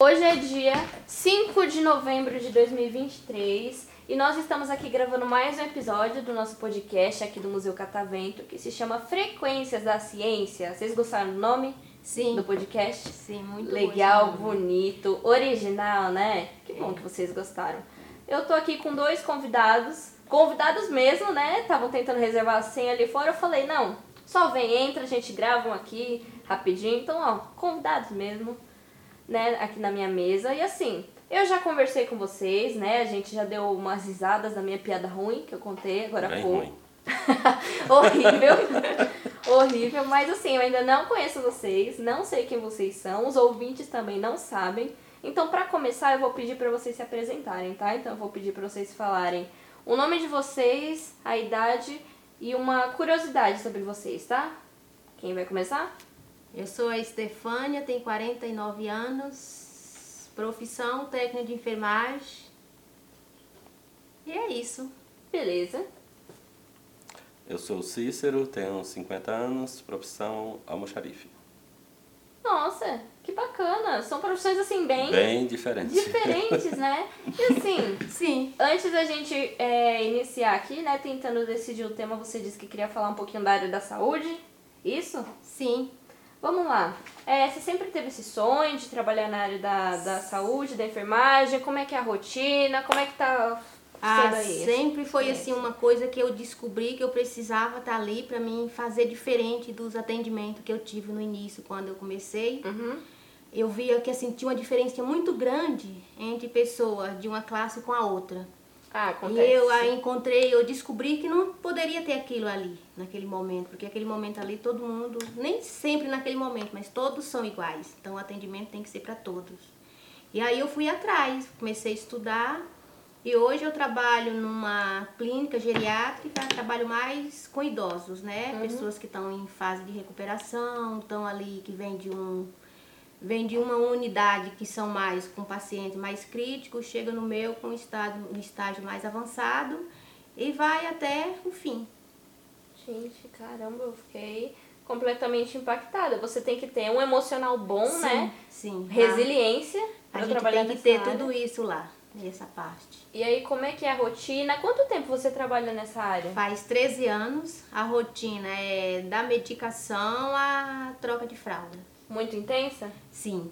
Hoje é dia 5 de novembro de 2023 e nós estamos aqui gravando mais um episódio do nosso podcast aqui do Museu Catavento que se chama Frequências da Ciência. Vocês gostaram do nome? Sim. Do podcast? Sim, muito Legal, bonito, original, né? Que bom que vocês gostaram. Eu tô aqui com dois convidados, convidados mesmo, né? Estavam tentando reservar a senha ali fora. Eu falei, não, só vem, entra, a gente grava um aqui rapidinho. Então, ó, convidados mesmo, né? Aqui na minha mesa. E assim, eu já conversei com vocês, né? A gente já deu umas risadas da minha piada ruim que eu contei agora há pouco. ruim. Horrível. Horrível, mas assim, eu ainda não conheço vocês, não sei quem vocês são, os ouvintes também não sabem. Então, pra começar, eu vou pedir pra vocês se apresentarem, tá? Então, eu vou pedir pra vocês falarem o nome de vocês, a idade e uma curiosidade sobre vocês, tá? Quem vai começar? Eu sou a Estefânia, tenho 49 anos, profissão técnica de enfermagem. E é isso. Beleza. Eu sou o Cícero, tenho 50 anos, profissão almoxarife. Bacana. São profissões assim bem, Bem diferente. diferentes, né? E assim, Sim. Antes da gente é, iniciar aqui, né, tentando decidir o tema, você disse que queria falar um pouquinho da área da saúde. Isso? Sim. Vamos lá. É, você sempre teve esse sonho de trabalhar na área da, da saúde, da enfermagem? Como é que é a rotina? Como é que tá Ah, sempre foi assim uma coisa que eu descobri que eu precisava estar ali para mim fazer diferente dos atendimentos que eu tive no início quando eu comecei. Uhum. Eu via que assim tinha uma diferença muito grande entre pessoas de uma classe com a outra. Ah, E eu aí encontrei, eu descobri que não poderia ter aquilo ali, naquele momento, porque aquele momento ali todo mundo, nem sempre naquele momento, mas todos são iguais. Então o atendimento tem que ser para todos. E aí eu fui atrás, comecei a estudar e hoje eu trabalho numa clínica geriátrica, trabalho mais com idosos, né? Pessoas que estão em fase de recuperação, estão ali que vêm de um vem de uma unidade que são mais com paciente mais crítico, chega no meu com estágio, um estágio mais avançado e vai até o fim. Gente, caramba, eu fiquei completamente impactada. Você tem que ter um emocional bom, né? Sim. Resiliência A gente tem que ter área. tudo isso lá, nessa parte. E aí, como é que é a rotina? Quanto tempo você trabalha nessa área? Faz 13 anos, a rotina é da medicação à troca de fralda. Muito intensa? Sim.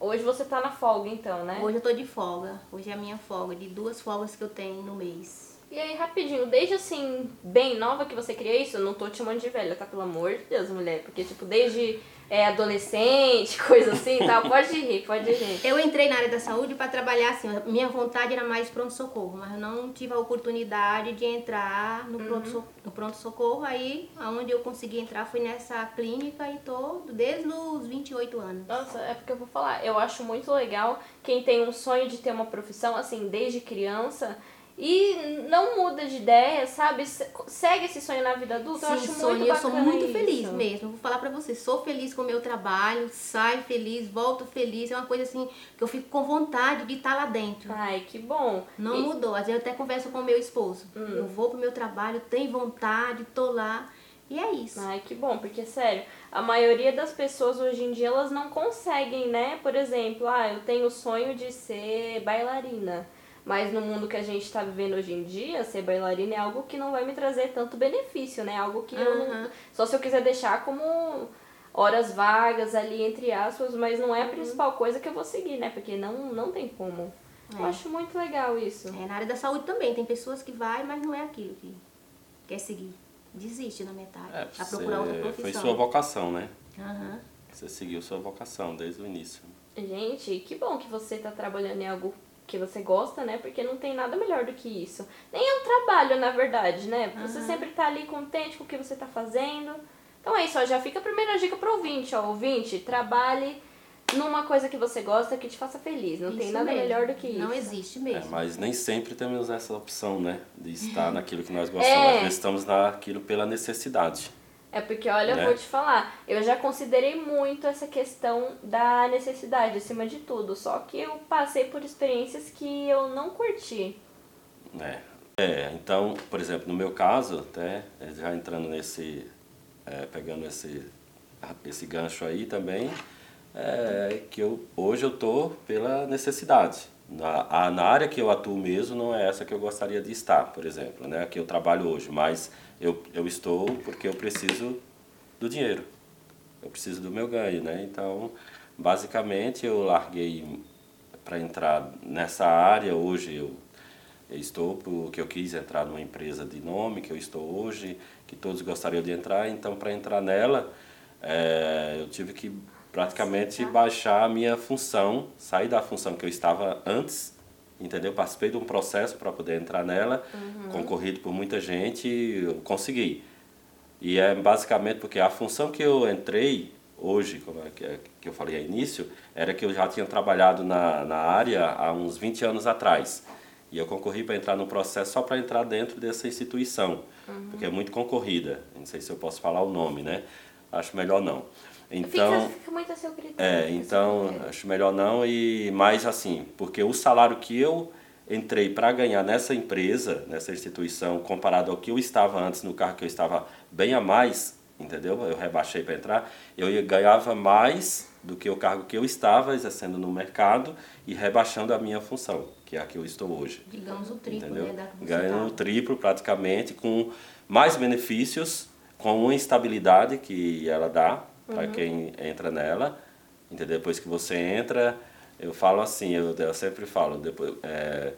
Hoje você tá na folga, então, né? Hoje eu tô de folga. Hoje é a minha folga, de duas folgas que eu tenho no mês. E aí, rapidinho, desde assim, bem nova que você queria isso, eu não tô te chamando de velha, tá? Pelo amor de Deus, mulher. Porque, tipo, desde é, adolescente, coisa assim e tal, pode rir, pode rir. Eu entrei na área da saúde para trabalhar assim, minha vontade era mais pronto-socorro, mas eu não tive a oportunidade de entrar no no pronto-socorro. Aí, aonde eu consegui entrar foi nessa clínica e tô desde os 28 anos. Nossa, é porque eu vou falar, eu acho muito legal quem tem um sonho de ter uma profissão, assim, desde criança e não muda de ideia, sabe? Se- Segue esse sonho na vida adulta, eu acho Sim, sonho, muito eu sou muito isso. feliz mesmo. Vou falar pra você, sou feliz com o meu trabalho, saio feliz, volto feliz. É uma coisa assim que eu fico com vontade de estar lá dentro. Ai, que bom. Não E- mudou. Às vezes eu até converso com o meu esposo. Eu vou pro meu trabalho, tenho vontade, tô lá. E é isso. Ai, que bom, porque sério, a maioria das pessoas hoje em dia elas não conseguem, né? Por exemplo, ah, eu tenho o sonho de ser bailarina. Mas no mundo que a gente está vivendo hoje em dia, ser bailarina é algo que não vai me trazer tanto benefício, né? Algo que eu não, só se eu quiser deixar como horas vagas ali entre aspas, mas não é a principal coisa que eu vou seguir, né? Porque não não tem como. Eu É. acho muito legal isso. É, na área da saúde também, tem pessoas que vai, mas não é aquilo que quer seguir. Desiste na metade. É, a procurar outra profissão. foi sua vocação, né? Aham. Você seguiu sua vocação desde o início. Gente, que bom que você tá trabalhando em algo que você gosta, né? Porque não tem nada melhor do que isso. Nem é um trabalho, na verdade, né? Você Aham. sempre tá ali contente com o que você tá fazendo. Então é isso, ó, já fica a primeira dica pro ouvinte, ó. Ouvinte, trabalhe numa coisa que você gosta que te faça feliz. Não tem Isso nada mesmo. melhor do que isso. Não existe É, mesmo. mas nem sempre temos essa opção, né? De estar naquilo que nós gostamos. É. Vezes estamos naquilo pela necessidade. É porque, olha, eu Né? vou te falar, eu já considerei muito essa questão da necessidade acima de tudo, só que eu passei por experiências que eu não curti. né? É, então, por exemplo, no meu caso, até já entrando nesse, é, pegando esse, esse gancho aí também, é que eu, hoje eu estou pela necessidade. Na, na área que eu atuo mesmo não é essa que eu gostaria de estar, por exemplo, né? que eu trabalho hoje, mas eu, eu estou porque eu preciso do dinheiro, eu preciso do meu ganho, né? Então, basicamente eu larguei para entrar nessa área, hoje eu, eu estou porque eu quis entrar numa empresa de nome que eu estou hoje, que todos gostariam de entrar, então para entrar nela é, eu tive que praticamente baixar a minha função, sair da função que eu estava antes, entendeu? Participei de um processo para poder entrar nela, uhum. concorrido por muita gente, eu consegui. E é basicamente porque a função que eu entrei hoje, como é que, é, que eu falei ao início, era que eu já tinha trabalhado na, na área há uns 20 anos atrás. E eu concorri para entrar no processo só para entrar dentro dessa instituição, uhum. porque é muito concorrida. Não sei se eu posso falar o nome, né? Acho melhor não. Então, fica, fica muito a seu critério. É, então acho melhor não e mais assim, porque o salário que eu entrei para ganhar nessa empresa, nessa instituição, comparado ao que eu estava antes no carro que eu estava bem a mais, entendeu? Eu rebaixei para entrar, eu ganhava mais do que o cargo que eu estava exercendo no mercado e rebaixando a minha função, que é a que eu estou hoje. Digamos o triplo, entendeu? né? Ganhando o triplo praticamente, com mais benefícios, com uma estabilidade que ela dá, para uhum. quem entra nela. Entendeu? Depois que você entra, eu falo assim, eu, eu sempre falo, depois, é,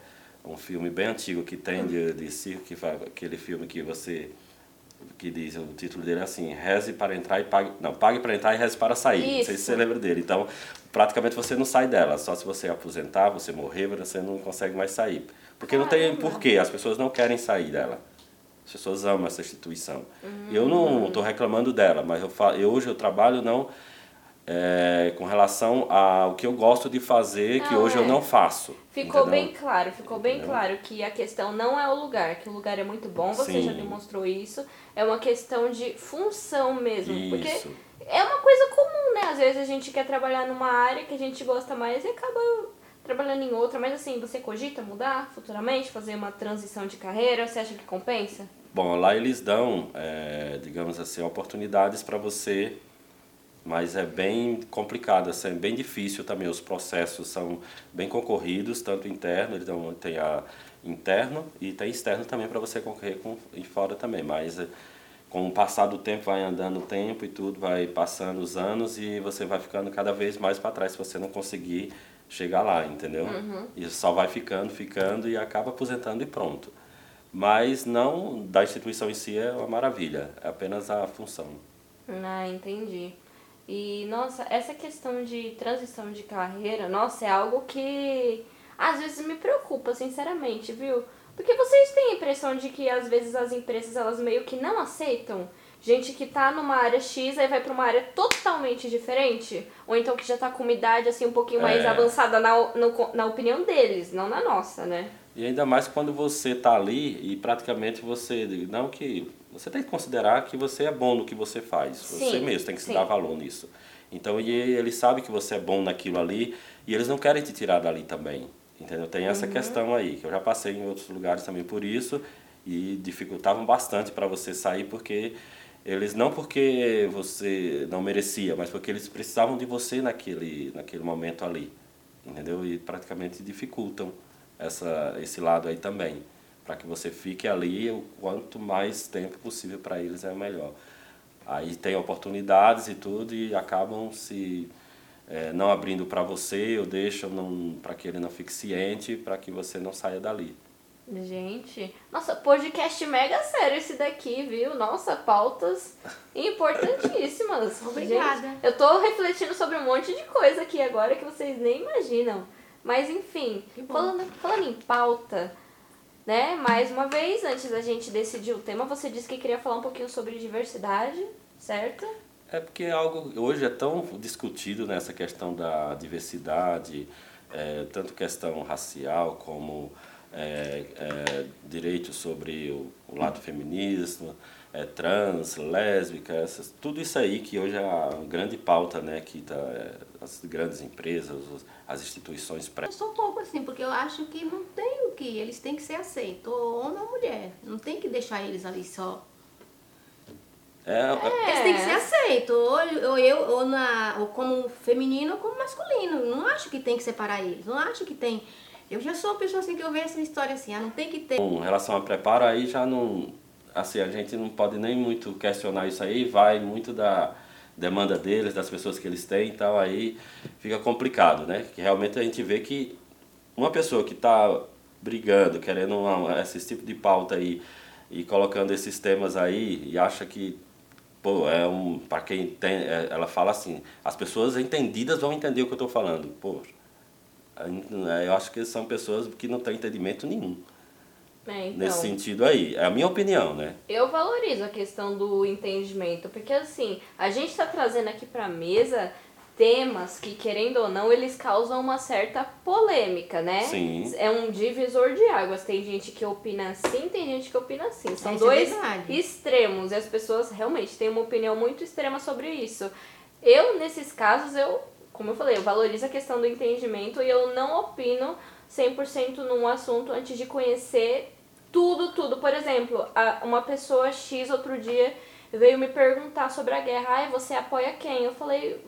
um filme bem antigo que tem de, de circo, que faz, aquele filme que você que diz o título dele é assim reze para entrar e pague não pague para entrar e reze para sair Isso. não sei se você lembra dele então praticamente você não sai dela só se você aposentar você morrer você não consegue mais sair porque Caramba. não tem porquê as pessoas não querem sair dela as pessoas amam essa instituição. Uhum. Eu não estou reclamando dela, mas eu, falo, eu, hoje eu trabalho não é, com relação ao que eu gosto de fazer, não, que hoje é. eu não faço. Ficou entendeu? bem claro, ficou bem entendeu? claro que a questão não é o lugar, que o lugar é muito bom, você Sim. já demonstrou isso. É uma questão de função mesmo. Isso. Porque é uma coisa comum, né? Às vezes a gente quer trabalhar numa área que a gente gosta mais e acaba trabalhando em outra, mas assim, você cogita mudar futuramente, fazer uma transição de carreira? Você acha que compensa? Bom, lá eles dão, é, digamos assim, oportunidades para você, mas é bem complicado, assim, é bem difícil também. Os processos são bem concorridos, tanto interno, eles dão, tem a interno e tem externo também para você concorrer com, e fora também, mas é, com o passar do tempo vai andando o tempo e tudo, vai passando os anos e você vai ficando cada vez mais para trás se você não conseguir chegar lá, entendeu? Uhum. E só vai ficando, ficando e acaba aposentando e pronto. Mas não da instituição em si é uma maravilha, é apenas a função. Ah, entendi. E, nossa, essa questão de transição de carreira, nossa, é algo que às vezes me preocupa, sinceramente, viu? Porque vocês têm a impressão de que às vezes as empresas elas meio que não aceitam gente que tá numa área X aí vai para uma área totalmente diferente, ou então que já tá com uma idade assim um pouquinho mais é. avançada na, no, na opinião deles, não na nossa, né? E ainda mais quando você tá ali e praticamente você, não que você tem que considerar que você é bom no que você faz, sim, você mesmo tem que se sim. dar valor nisso. Então e ele sabe que você é bom naquilo ali e eles não querem te tirar dali também. Entendeu? Tem essa uhum. questão aí, que eu já passei em outros lugares também por isso e dificultavam bastante para você sair porque eles não porque você não merecia, mas porque eles precisavam de você naquele, naquele momento ali, entendeu? E praticamente dificultam essa, esse lado aí também, para que você fique ali o quanto mais tempo possível para eles é melhor. Aí tem oportunidades e tudo e acabam se é, não abrindo para você ou deixam para que ele não fique ciente, para que você não saia dali. Gente, nossa, podcast mega sério esse daqui, viu? Nossa, pautas importantíssimas. Obrigada. Gente, eu tô refletindo sobre um monte de coisa aqui agora que vocês nem imaginam. Mas enfim, falando, falando em pauta, né? Mais uma vez, antes da gente decidir o tema, você disse que queria falar um pouquinho sobre diversidade, certo? É porque algo hoje é tão discutido nessa questão da diversidade, é, tanto questão racial como é, é, direitos sobre o, o lado feminista, é, trans, lésbica, essas, tudo isso aí que hoje é a grande pauta, né, que tá, é, as grandes empresas, as instituições pré. Eu sou pouco assim, porque eu acho que não tem o que, eles têm que ser aceitos, ou homem ou mulher, não tem que deixar eles ali só. É, é. Eles têm que ser aceitos, ou, ou eu, ou, na, ou como feminino ou como masculino. Não acho que tem que separar eles, não acho que tem. Eu já sou uma pessoa assim que eu vejo essa história assim, ah, não tem que ter. Com relação a preparo aí já não assim, a gente não pode nem muito questionar isso aí, vai muito da demanda deles, das pessoas que eles têm e tal, aí fica complicado, né? Que realmente a gente vê que uma pessoa que está brigando, querendo uma, esse tipo de pauta aí e colocando esses temas aí e acha que pô, é um para quem tem, é, ela fala assim, as pessoas entendidas vão entender o que eu estou falando. Pô, eu acho que são pessoas que não têm entendimento nenhum. É, então, nesse sentido aí. É a minha opinião, né? Eu valorizo a questão do entendimento, porque assim, a gente está trazendo aqui para mesa temas que, querendo ou não, eles causam uma certa polêmica, né? Sim. É um divisor de águas. Tem gente que opina assim, tem gente que opina assim. São é dois é extremos e as pessoas realmente têm uma opinião muito extrema sobre isso. Eu, nesses casos, eu, como eu falei, eu valorizo a questão do entendimento e eu não opino 100% num assunto antes de conhecer tudo, tudo. Por exemplo, uma pessoa X outro dia veio me perguntar sobre a guerra. Ai, você apoia quem? Eu falei,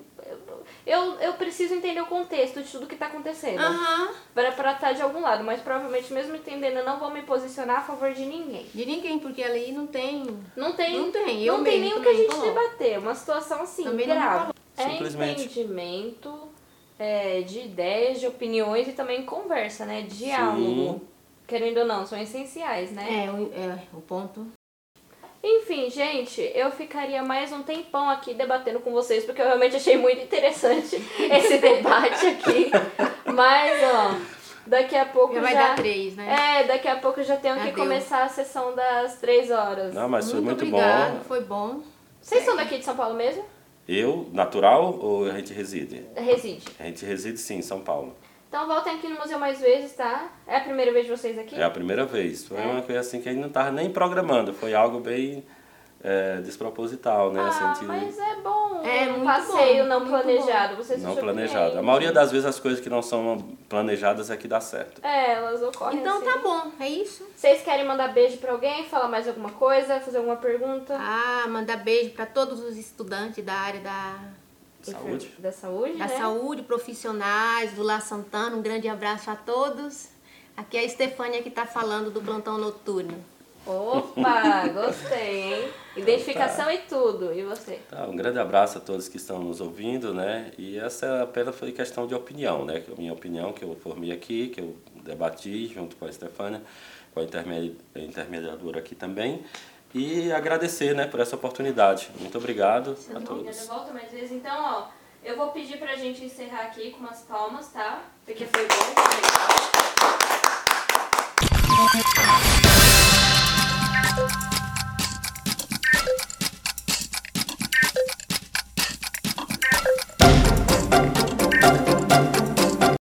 eu, eu preciso entender o contexto de tudo que está acontecendo. Uhum. Para estar tá de algum lado. Mas provavelmente, mesmo entendendo, eu não vou me posicionar a favor de ninguém. De ninguém, porque ali não tem. Não tem. Não tem. Eu não tem nem o que a gente debater. Uma situação assim, também grave. É entendimento é, de ideias, de opiniões e também conversa, né? Diálogo. Sim querendo ou não, são essenciais, né? É, o, é, o ponto. Enfim, gente, eu ficaria mais um tempão aqui debatendo com vocês, porque eu realmente achei muito interessante esse debate aqui. Mas, ó, daqui a pouco já... Vai dar três, né? É, daqui a pouco eu já tenho Adeus. que começar a sessão das três horas. Não, mas muito foi muito obrigado, bom. foi bom. Vocês são daqui de São Paulo mesmo? Eu, natural ou a gente reside? Reside. A gente reside sim, em São Paulo. Então voltem aqui no museu mais vezes, tá? É a primeira vez de vocês aqui? É a primeira vez. Foi é. uma coisa assim que a gente não estava nem programando. Foi algo bem é, desproposital, né? Ah, assim, mas é bom. É um passeio bom, não planejado. Você não planejado. A maioria das vezes as coisas que não são planejadas é que dá certo. É, elas ocorrem Então assim. tá bom, é isso. Vocês querem mandar beijo para alguém? Falar mais alguma coisa? Fazer alguma pergunta? Ah, mandar beijo para todos os estudantes da área da Saúde. Da saúde, Da né? saúde, profissionais, do La Santana. Um grande abraço a todos. Aqui é a Estefânia que está falando do plantão noturno. Opa, gostei, hein? Identificação tá. e tudo. E você? Tá, um grande abraço a todos que estão nos ouvindo, né? E essa apenas foi questão de opinião, né? A minha opinião que eu formei aqui, que eu debati junto com a Estefânia, com a intermediadora aqui também. E agradecer né, por essa oportunidade. Muito obrigado a todos. Eu volto mais vezes. Então, ó, eu vou pedir pra gente encerrar aqui com umas palmas, tá? Porque foi bom. Foi legal.